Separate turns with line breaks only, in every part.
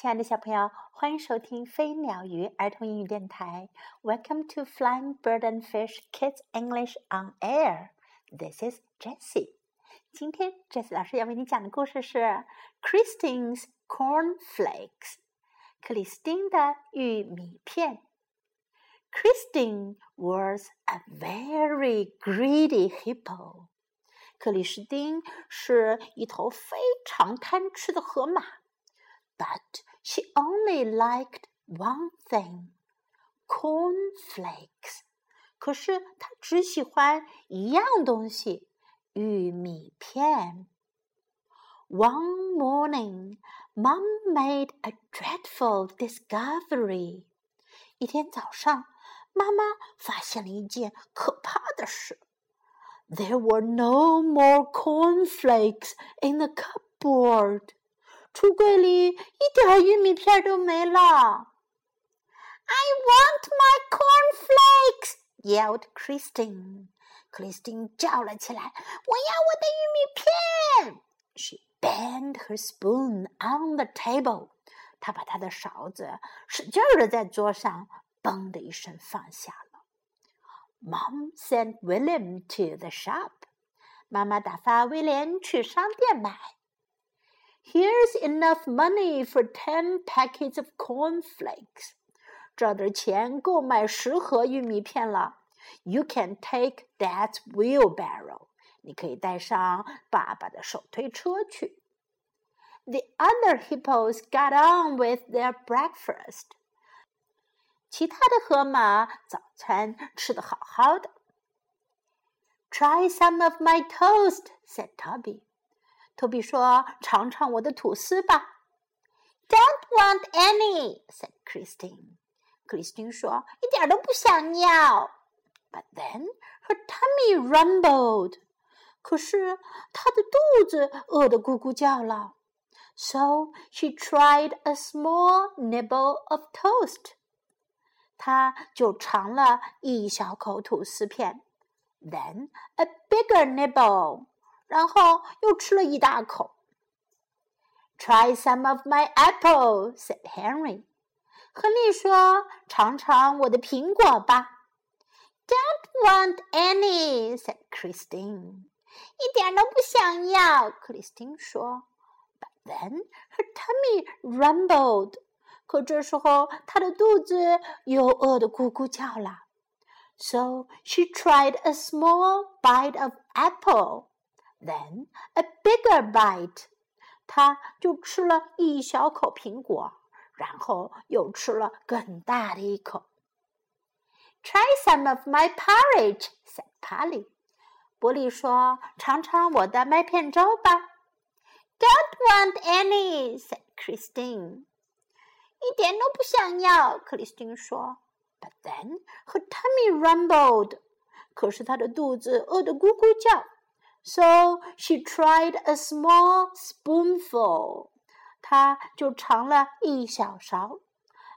亲爱的小朋友，欢迎收听飞鸟鱼儿童英语电台。Welcome to Flying Bird and Fish Kids English on Air. This is Jessie. 今天 Jessie 老师要为你讲的故事是 Christine's Cornflakes。克里斯汀的玉米片。Christine was a very greedy hippo. 克里斯汀是一头非常贪吃的河马。but she only liked one thing cornflakes. 可是她只喜欢一样东西——玉米片。One morning, Mom made a dreadful discovery. 一天早上，妈妈发现了一件可怕的事。There were no more cornflakes in the cupboard. 橱柜里一点玉米片都没了。I want my cornflakes! yelled Christine. 克里斯汀叫了起来：“我要我的玉米片！” She banged her spoon on the table. 她把她的勺子使劲儿的在桌上“嘣”的一声放下了。Mom sent William to the shop. 妈妈打发威廉去商店买。Here's enough money for ten packets of cornflakes. 这点钱够买十盒玉米片了。You can take Dad's wheelbarrow. 你可以带上爸爸的手推车去。The other hippos got on with their breakfast. 其他的河马早餐吃得好好的。Try some of my toast, said Toby. 托比说：“尝尝我的吐司吧。” Don't want any," said Christine. 克里斯汀说：“一点都不想要。” But then her tummy rumbled. 可是她的肚子饿得咕咕叫了。So she tried a small nibble of toast. 她就尝了一小口吐司片。Then a bigger nibble. 然后又吃了一大口。Try some of my apple," said Henry. 亨利说：“尝尝我的苹果吧。” Don't want any," said Christine. 一点都不想要，克里斯汀说。But then her tummy rumbled. 可这时候她的肚子又饿得咕咕叫了。So she tried a small bite of apple. Then a bigger bite，他就吃了一小口苹果，然后又吃了更大的一口。Try some of my porridge，said Polly。波利说：“尝尝我的麦片粥吧。” Don't want any，said Christine。一点都不想要，克里斯汀说。But then her tummy rumbled。可是她的肚子饿得咕咕叫。 So she tried a small spoonful. 她就尝了一小勺。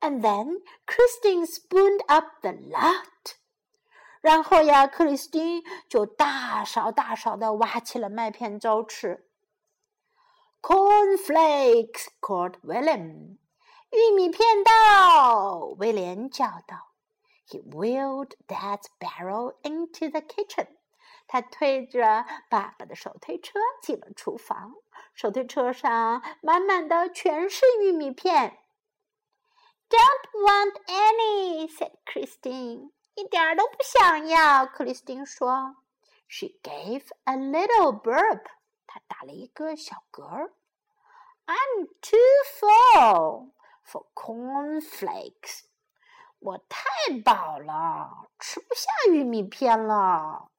And then Christine spooned up the lot. 然后呀，克里斯汀就大勺大勺的挖起了麦片粥吃。Cornflakes, called William. 玉米片到，威廉叫道。He wheeled Dad's barrel into the kitchen. 他推着爸爸的手推车进了厨房，手推车上满满的全是玉米片。Don't want any," said Christine. 一点都不想要，克里斯汀说。She gave a little burp. 她打了一个小嗝。I'm too full for cornflakes. 我太饱了，吃不下玉米片了。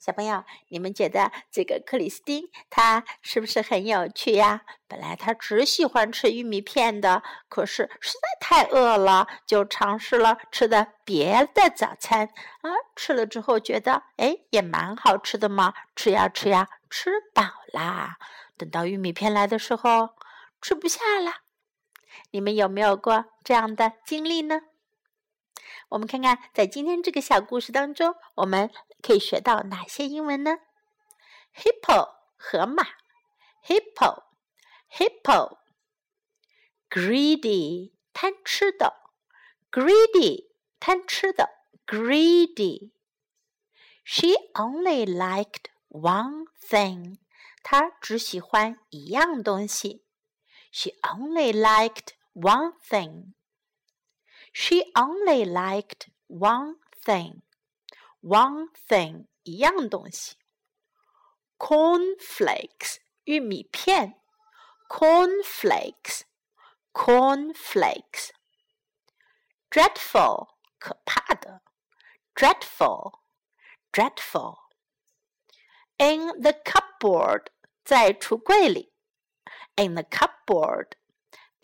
小朋友，你们觉得这个克里斯汀他是不是很有趣呀？本来他只喜欢吃玉米片的，可是实在太饿了，就尝试了吃的别的早餐啊。吃了之后觉得，哎，也蛮好吃的嘛。吃呀吃呀，吃饱啦。等到玉米片来的时候，吃不下了。你们有没有过这样的经历呢？我们看看，在今天这个小故事当中，我们可以学到哪些英文呢？Hippo 河马，Hippo，Hippo。 greedy 贪吃的，greedy 贪吃的，greedy。She only liked one thing，她只喜欢一样东西。She only liked one thing. She only liked one thing. One thing 一样东西。Cornflakes 玉米片。Cornflakes cornflakes. Dreadful 可怕的。Dreadful dreadful. In the cupboard 在橱柜里。In the cupboard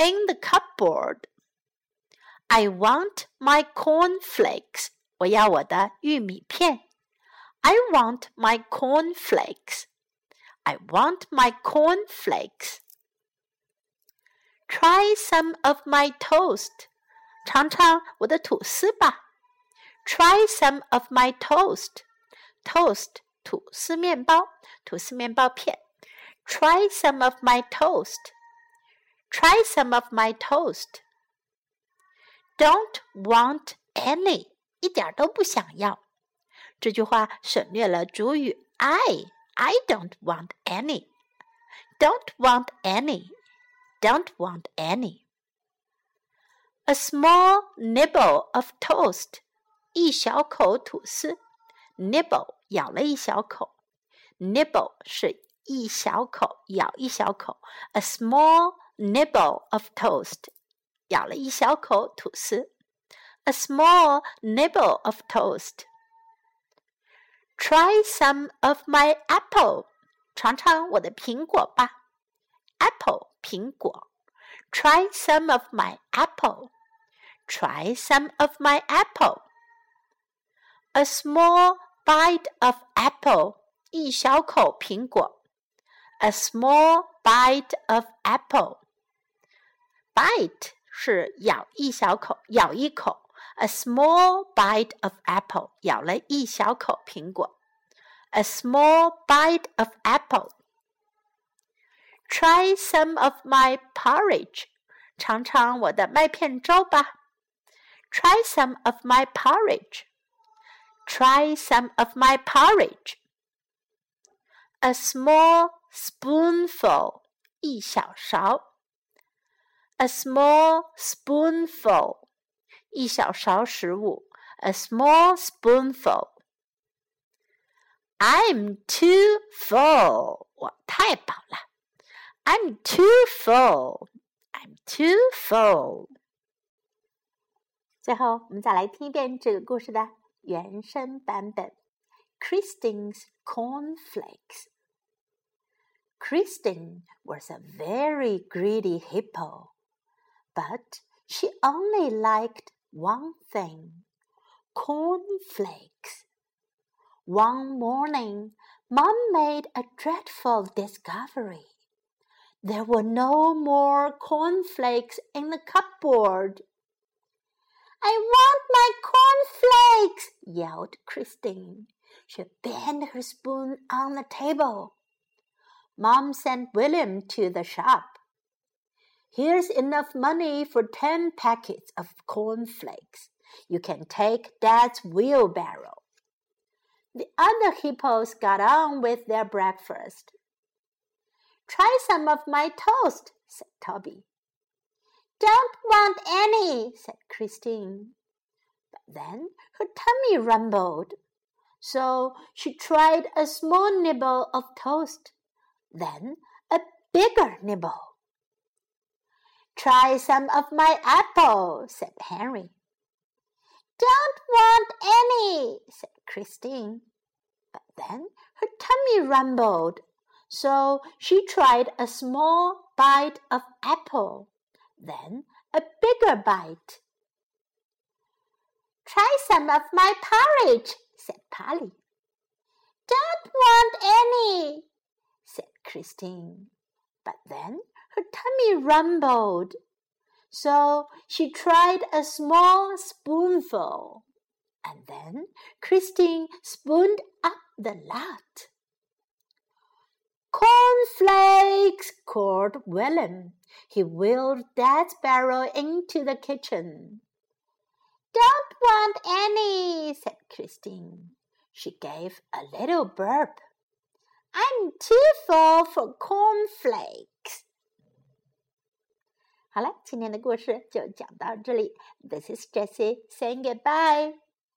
in the cupboard. I want my cornflakes. 我要我的玉米片。I want my cornflakes. I want my cornflakes. Try some of my toast. 尝尝我的吐司吧。Try some of my toast. Toast 吐司面包，吐司面包片。Try some of my toast. Try some of my toast. Don't want any， 一点都不想要。这句话省略了主语 I。I don't want any. Don't want any. Don't want any. A small nibble of toast，一小口吐司。Nibble 咬了一小口，nibble 是一小口，咬一小口。A small nibble of toast，咬了一小口吐司。 A small nibble of toast. Try some of my apple，尝尝我的苹果吧。Apple 苹果。Try some of my apple. Try some of my apple. A small bite of apple，一小口苹果。A small bite of apple. Bite 是咬一小口，咬一口。 A small bite of apple，咬了一小口苹果。A small bite of apple. Try some of my porridge，尝尝我的麦片粥吧。Try some of my porridge. Try some of my porridge. A small spoonful，一小勺。A small spoonful， 一小勺食物。A small spoonful. I'm too full，我太饱了。I'm too full. I'm too full. 最后，我们再来听一遍这个故事的原声版本。Christine's cornflakes. Christine was a very greedy hippo, but she only liked one thing cornflakes. One morning, Mom made a dreadful discovery. There were no more cornflakes in the cupboard. I want my cornflakes, yelled Christine. She banged her spoon on the table. Mom sent William to the shop. Here's enough money for ten packets of cornflakes. You can take Dad's wheelbarrow. The other hippos got on with their breakfast. Try some of my toast, said Toby. Don't want any, said Christine. But then her tummy rumbled. So she tried a small nibble of toast, then a bigger nibble. Try some of my apple, said Henry. Don't want any, said Christine. But then her tummy rumbled so she tried a small bite of apple, then a bigger bite. Try some of my porridge, said Polly. Don't want any, said Christine. But then her tummy rumbled, so she tried a small spoonful, and then Christine spooned up the lot. Cornflakes! called William. He wheeled Dad's barrel into the kitchen. Don't want any, said Christine. She gave a little burp. I'm too full for cornflakes. 好了，今天的故事就讲到这里。This is Jessie saying goodbye.